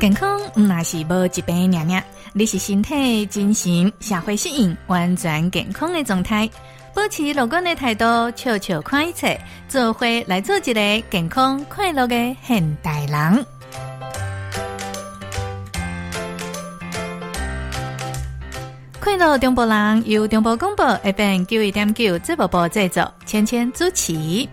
健康毋那是无一病尔尔，你是身体、精神、社会适应完全健康的状态，保持乐观的态度，笑笑看一切，做伙来做一个健康快乐的现代人。快乐中部人由中部广播 FM 九一点九节目部制作，千千主持。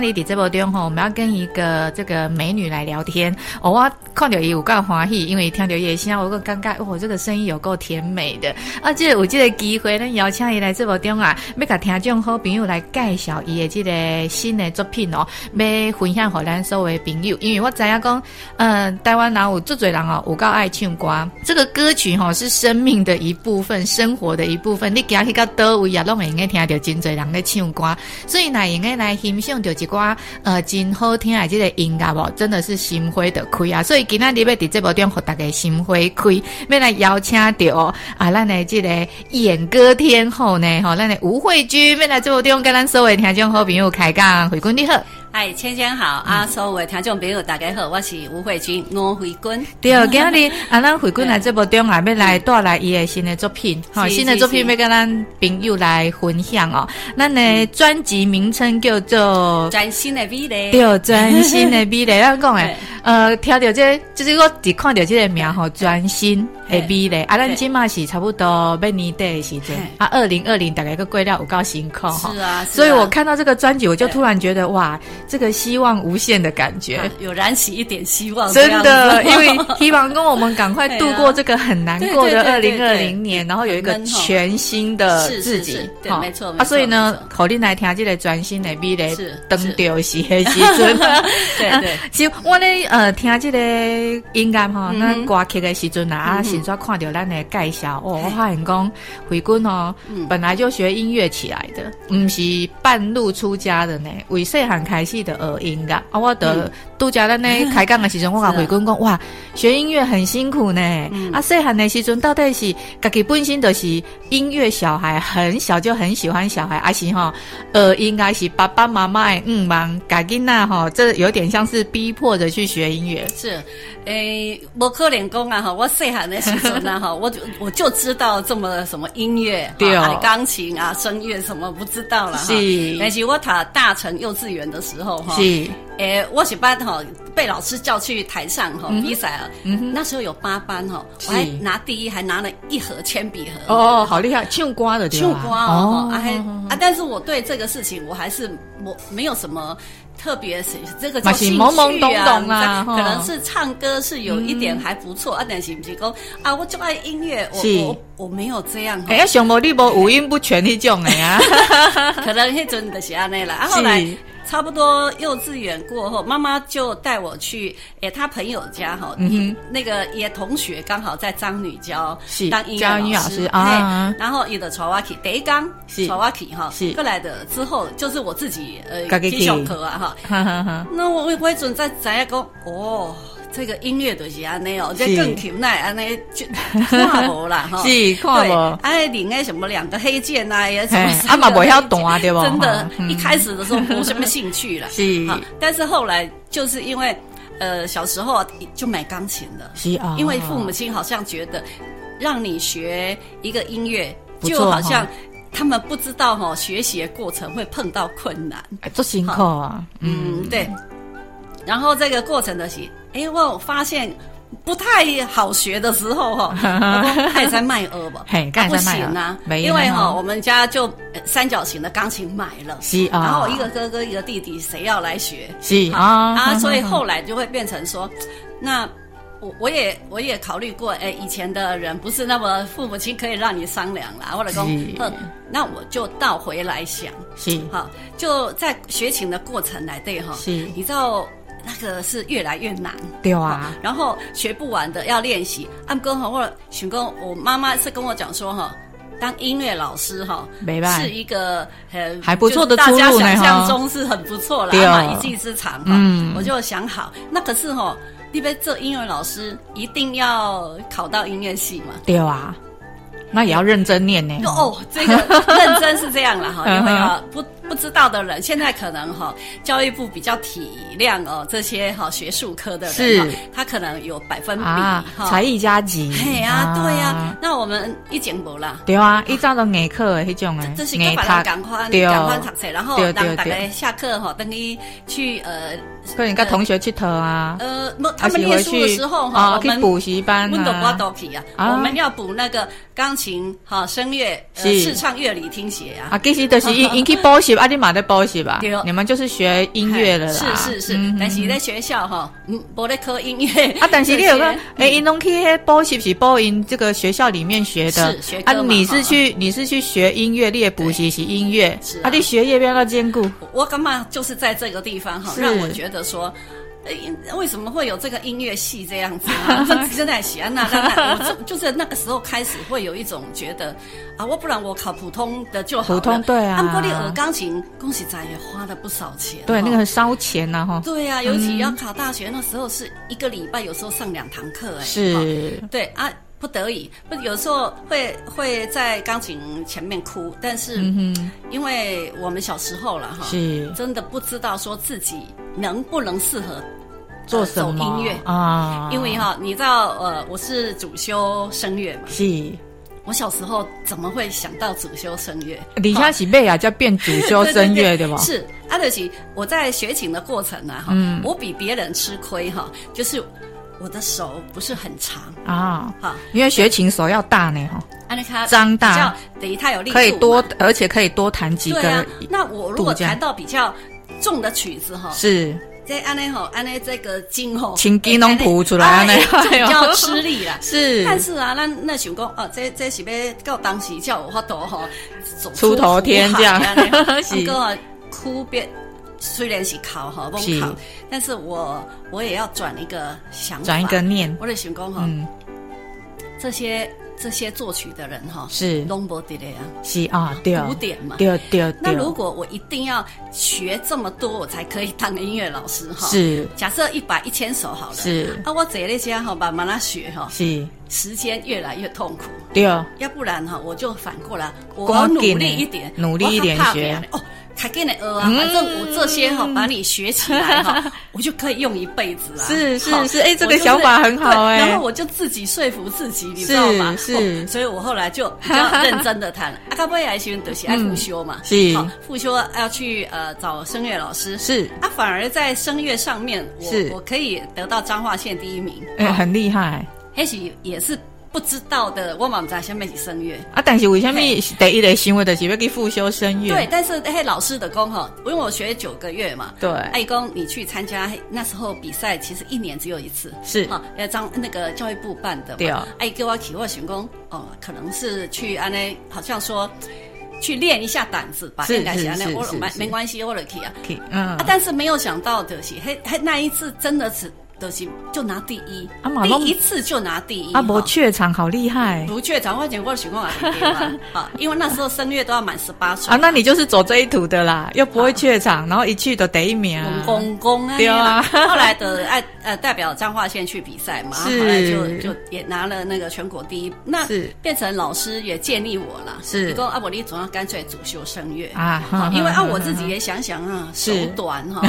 今日在这部中吼，我们要跟一个这个美女来聊天。哦、我看到伊有够欢喜，因为听到伊的声，我个尴尬。哦，这个声音有够甜美的。啊，这个有这个机会，咱邀请伊来这部中啊，要甲听众好朋友来介绍伊的这个新的作品哦，要分享给咱所有的朋友。因为我知影讲，嗯、台湾人有最多人哦，有够爱唱歌。这个歌曲吼、哦、是生命的一部分，生活的一部分。你行去到倒位啊，拢会用听到真多人在唱歌，所以那应该来欣赏着。一寡呃，真好听的这个音乐哦，真的是心花的开啊！所以今天你要在直播中，和大家心花开，要来邀请到啊，咱的这个演歌天后呢，吼，咱的吴慧君，要来直播中跟咱所有听众好朋友开讲，慧君你好。嗨，千千好、嗯、啊！所有听众朋友大家好，我是吴慧君，吴慧君。对，今日啊，咱慧君来这部中啊，要来带来伊的新的作品，好，新的作品要跟咱朋友来分享哦。咱的专辑名称叫做《专心的美丽》，对，《专心的美丽》。咱讲诶，呃，听到这个，就是我只看到这个名吼，《专心的美丽》。啊，咱今嘛是差不多要年底的时阵啊，二零二零大概个过料有够辛苦哈。是啊，所以我看到这个专辑，我就突然觉得哇。这个希望无限的感觉，啊、有燃起一点希望。真的，因为希望跟我们赶快度过这个很难过的 二零二零年，然后有一个全新的自己。对，没错。啊，所以呢，口令来听这个专心的美丽，登掉是的时阵。对 对，其实我呢，呃，听这个音乐哈，那歌曲的时阵啊，先说看到咱的介绍，哦，我发现讲慧君哦，本来就学音乐起来的，不是半路出家的呢，为细汉开始。记得耳音的啊，我的杜家的呢开讲的时阵，我跟慧君讲哇，学音乐很辛苦呢。啊，细汉的时阵到底是家己本身就是音乐小孩，很小就很喜欢小孩，还是哈呃，应该是爸爸妈妈的嗯忙，家囡仔哈，这有点像是逼迫着去学音乐。是，诶，我可怜讲啊哈，我细汉的时阵呢哈，我就我就知道这么什么音乐，对啊，钢琴啊，声乐什么不知道了哈。是，但是我读大成幼稚园的时候。哈，是，诶、欸，我是班哈被老师叫去台上哈比赛了，嗯，那时候有八班哈，我还拿第一，还拿了一盒铅笔盒。哦，好厉害，唱歌的，唱歌哦，啊还啊，但是我对这个事情我还是我没有什么特别是这个叫兴趣啊，懵懵懂懂啊，可能是唱歌是有一点还不错啊，但是不是讲啊，我就爱音乐，我我我没有这样。哎，想无你无五音不全那种的呀，可能那阵就是安尼啦，啊后来。差不多幼稚园过后，妈妈就带我去诶，他朋友家哈，嗯，那个也同学刚好在张女教当音乐老师啊，然后有的传我去第一刚，传我去哈，过来的之后就是我自己呃，接小课啊哈，那我我会准在在一个哦。这个音乐就是安尼哦，这更甜耐安尼就 看无啦 哈，是看无。哎，里面什么两个黑键啊，也什么？阿妈不要懂啊，对吧？真的，一开始的时候没什么兴趣了，是。但是后来就是因为呃小时候就买钢琴了，是啊。因为父母亲好像觉得让你学一个音乐，就好像他们不知道哈，学习的过程会碰到困难，做辛苦啊。嗯，对。然后这个过程的是。哎，我发现不太好学的时候哈，还 在卖鹅吧？嘿，不行啊，因为哈，我们家就三角形的钢琴买了，是啊，然后我一个哥哥一个弟弟，谁要来学？是啊，啊，所以后来就会变成说，那我我也我也考虑过，哎，以前的人不是那么父母亲可以让你商量啦，或者说，嗯，那我就倒回来想，是好，就在学琴的过程来对哈，是，你知道。那个是越来越难，对啊。然后学不完的要练习。按哥哈，或者许哥，我妈妈是跟我讲说哈，当音乐老师哈，是一个很还不错的出路，大家想象中是很不错啦，嘛，一技之长哈。嗯，我就想好，那可是哈，你别做音乐老师，一定要考到音乐系嘛？对啊。那也要认真念呢。哦，这个认真是这样了哈，因为啊不不知道的人，现在可能哈教育部比较体谅哦这些哈学术科的人，是，他可能有百分比哈，才艺加级。嘿呀，对呀，那我们一讲不啦？对啊，一照到艺课的那种诶，这是赶快赶快赶快读册，然后让大家下课哈，等于去呃。可以跟同学去偷啊？呃，他们念书的时候哈，我们补习班啊，我们要补那个钢琴、哈声乐、视唱、乐理、听写啊。啊，其实都是因 因去补习，啊，你嘛在补习吧？对，你们就是学音乐的啦。是是是，但是在学校哈，嗯，我在科音乐啊。但是 你有个哎，因拢去补习是补音这个学校里面学的。是学啊，你是去你是去学音乐，你也补习是音乐。是啊，你学业要不要兼顾？我干嘛就是在这个地方哈，让我觉得。说，为什么会有这个音乐系这样子啊？真的喜欢那那那，我就就是那个时候开始会有一种觉得啊，我不然我考普通的就好了。普通对啊。安波利尔钢琴，恭喜咱也花了不少钱。对，那个很烧钱呐哈。对呀，尤其要考大学那时候，是一个礼拜有时候上两堂课哎。是。对啊。不得已，不有时候会会在钢琴前面哭，但是因为我们小时候了哈，是真的不知道说自己能不能适合做什么音乐啊？因为哈，你知道呃，我是主修声乐嘛，是。我小时候怎么会想到主修声乐？李佳琦贝亚叫变主修声乐对吧？是阿德奇，我在学琴的过程呢，哈，我比别人吃亏哈，就是。我的手不是很长啊，好，因为学琴手要大呢，哈，张大，等于它有力度，可以多，而且可以多弹几个。那我如果弹到比较重的曲子哈，是，这安内吼，安内这个筋吼，筋筋能谱出来呢，就比较吃力啦。是，但是啊，那那想讲哦，这这是要到当时叫我发抖哈，出头天这样，是。个哭别。虽然是考哈，不考，但是我我也要转一个想法，转一个念。我的想讲哈，这些这些作曲的人哈，是拢无伫咧啊，是啊，对古典嘛，对对。那如果我一定要学这么多，我才可以当音乐老师哈。是，假设一百一千首好了，是。啊，我这那些哈，慢慢来学哈，是。时间越来越痛苦，对啊。要不然哈，我就反过来，我努力一点，努力一点学哦。还给你呃啊，反正我这些哈，把你学起来哈，我就可以用一辈子啊。是是是，哎，这个想法很好哎。然后我就自己说服自己，你知道吗？是，所以我后来就比较认真 的谈。阿卡贝亚学都是爱复修嘛，是，复修要去呃找声乐老师。是，啊，反而在声乐上面，我我可以得到彰化县第一名，哎，很厉害。也许也是。不知道的，我嘛不知道下面是声乐啊。但是为什么第一个行为的是要去复修声乐？对，但是嘿，老师的功哈，因为我学九个月嘛。对。爱公，你去参加那时候比赛，其实一年只有一次。是。哈，要张那个教育部办的。对啊。爱给我提我选工哦，可能是去安内，好像说去练一下胆子吧。应该是安内，我没没关系，我来去啊。嗯。啊，但是没有想到的是，嘿嘿，那一次真的是。都行，就拿第一，第一次就拿第一。啊，不怯场，好厉害！不怯场，我讲过情况啊，啊，因为那时候声乐都要满十八岁啊。那你就是走这一途的啦，又不会怯场，然后一去都第一名。公公啊，对啊。后来的爱呃代表彰化县去比赛嘛，后来就就也拿了那个全国第一。那是变成老师也建议我了，是，说阿伯利总要干脆主修声乐啊，因为啊我自己也想想啊，手短哈，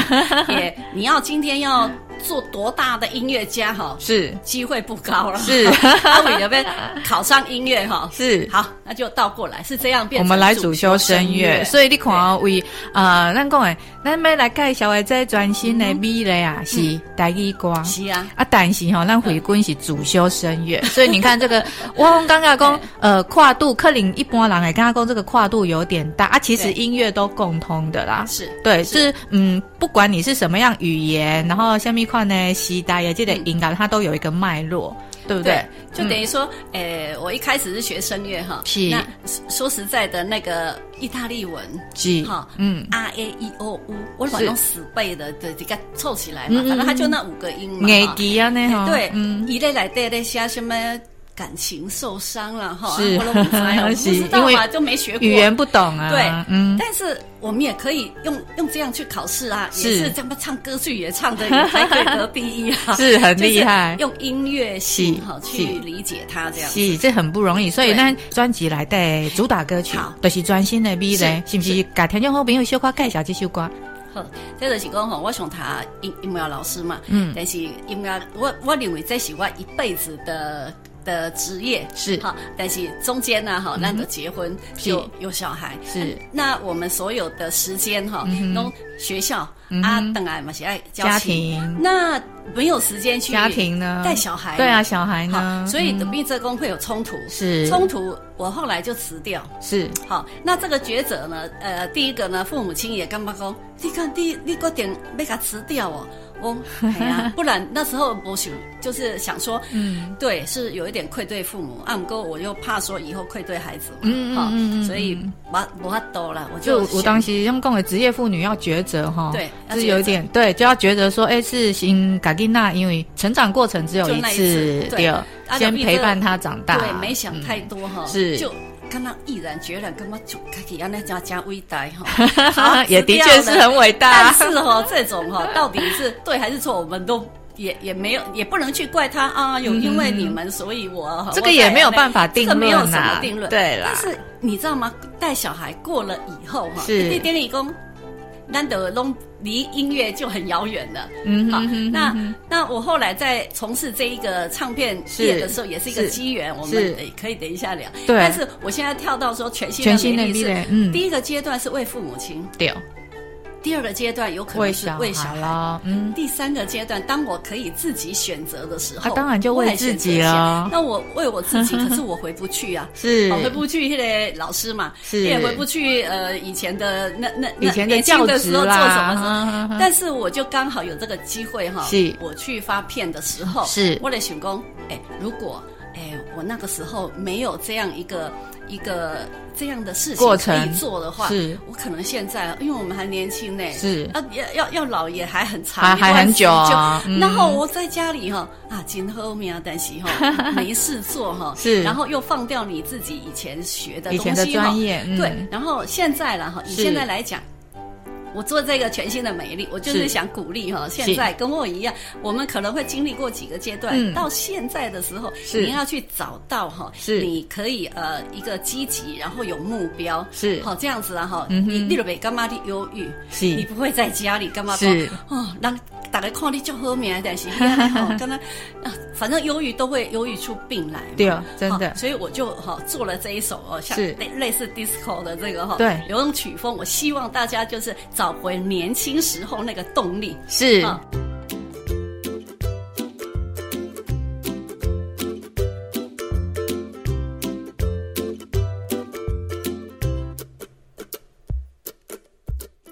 也你要今天要。做多大的音乐家哈？是机会不高了。是 阿伟有没有考上音乐哈？是好，那就倒过来是这样变。我们来主修声乐，所以你看为呃，咱讲诶，咱要来介绍的这专心的美嘞啊，是台语歌。是啊，啊，但是哈，咱回归是主修声乐，所以你看这个，我刚刚讲呃跨度，克林一般人来刚刚讲这个跨度有点大啊，其实音乐都共通的啦。是对，是嗯，不管你是什么样语言，然后下面。换呢，西大也记得音乐，它都有一个脉络，对不对？就等于说，诶，我一开始是学声乐哈，是。那说实在的，那个意大利文是哈，嗯，R A E O U，我把它用死背的，对，这个凑起来嘛，反正它就那五个音嘛。爱记啊，那哈。对，嗯，一类来对类写什么？感情受伤了哈，是，不 知道嘛，就没学过，语言不懂啊。对，嗯，但是我们也可以用用这样去考试啊，也是这么唱歌剧也唱的也还可以得第一啊，是很厉害。用音乐性哈去理解它这样，是这很不容易。所以呢，专辑来的主打歌曲都是专心的美嘞，是不是？改天就好朋友小可介绍这首歌。好，这就是讲吼，我想他音音乐老师嘛，嗯，但是音乐我我认为这是我一辈子的。的职业。是。哈，但是中间呢哈，难得结婚就有小孩。是，那我们所有的时间哈，都学校啊，当然嘛是爱家庭，那没有时间去家庭呢？带小孩，对啊，小孩呢，所以等毕这工会有冲突，是。冲突，我后来就辞掉，是。好，那这个抉择呢，呃，第一个呢，父母亲也干嘛讲，你看你你个点被他辞掉哦。哦，哎呀，不然那时候我想就是想说，嗯，对，是有一点愧对父母，啊，不过我又怕说以后愧对孩子嘛，嗯嗯，所以我我他多了，我就我当时用讲的职业妇女要抉择哈，对，是有点对，就要觉得说，哎，是新卡蒂娜，因为成长过程只有一次，对，先陪伴他长大，对，没想太多哈，是就。看到毅然决然，干嘛就开始让那家家伟大哈，也的确是很伟大。但是哈，这种哈，到底是对还是错，我们都也也没有，也不能去怪他啊。有因为你们，所以我这个也没有办法定论，没有什么定论。对啦，但是你知道吗？带小孩过了以后哈，是典礼工。难得拢离音乐就很遥远了，嗯，好，那那我后来在从事这一个唱片业的时候，也是一个机缘，我们诶可以等一下聊。对，但是我现在跳到说全新的美丽是，嗯，第一个阶段是为父母亲，对。第二个阶段有可能是为小孩，嗯，第三个阶段，当我可以自己选择的时候，当然就为自己了。那我为我自己，可是我回不去啊，是回不去。那个老师嘛，是也回不去。呃，以前的那那以前的教职做什么？但是我就刚好有这个机会哈，是我去发片的时候，是为了选工。哎，如果哎我那个时候没有这样一个。一个这样的事情可以做的话，是我可能现在，因为我们还年轻呢，是啊，要要要老也还很长，还还很久啊。然后我在家里哈啊，今后面啊，但是哈 没事做哈，是，然后又放掉你自己以前学的东西，以前的专业，对，然后现在了哈，以现在来讲。我做这个全新的美丽，我就是想鼓励哈，现在跟我一样，我们可能会经历过几个阶段，到现在的时候，你要去找到哈，是。你可以呃一个积极，然后有目标，是。好这样子然后，你你了别干嘛的忧郁，是。你不会在家里干嘛说哦让。大概看你就好命，但是哦，刚刚啊，反正忧郁都会忧郁出病来，对啊，真的，所以我就哈做了这一首哦，像类类似 disco 的这个哈，对，有种曲风，我希望大家就是找回年轻时候那个动力，是。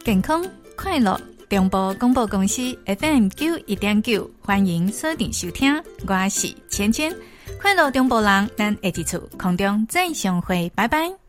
健康快乐。中波广播公司 FM 九一点九，欢迎锁定收听。我是芊芊，快乐中波人，咱下一次空中再相会，拜拜。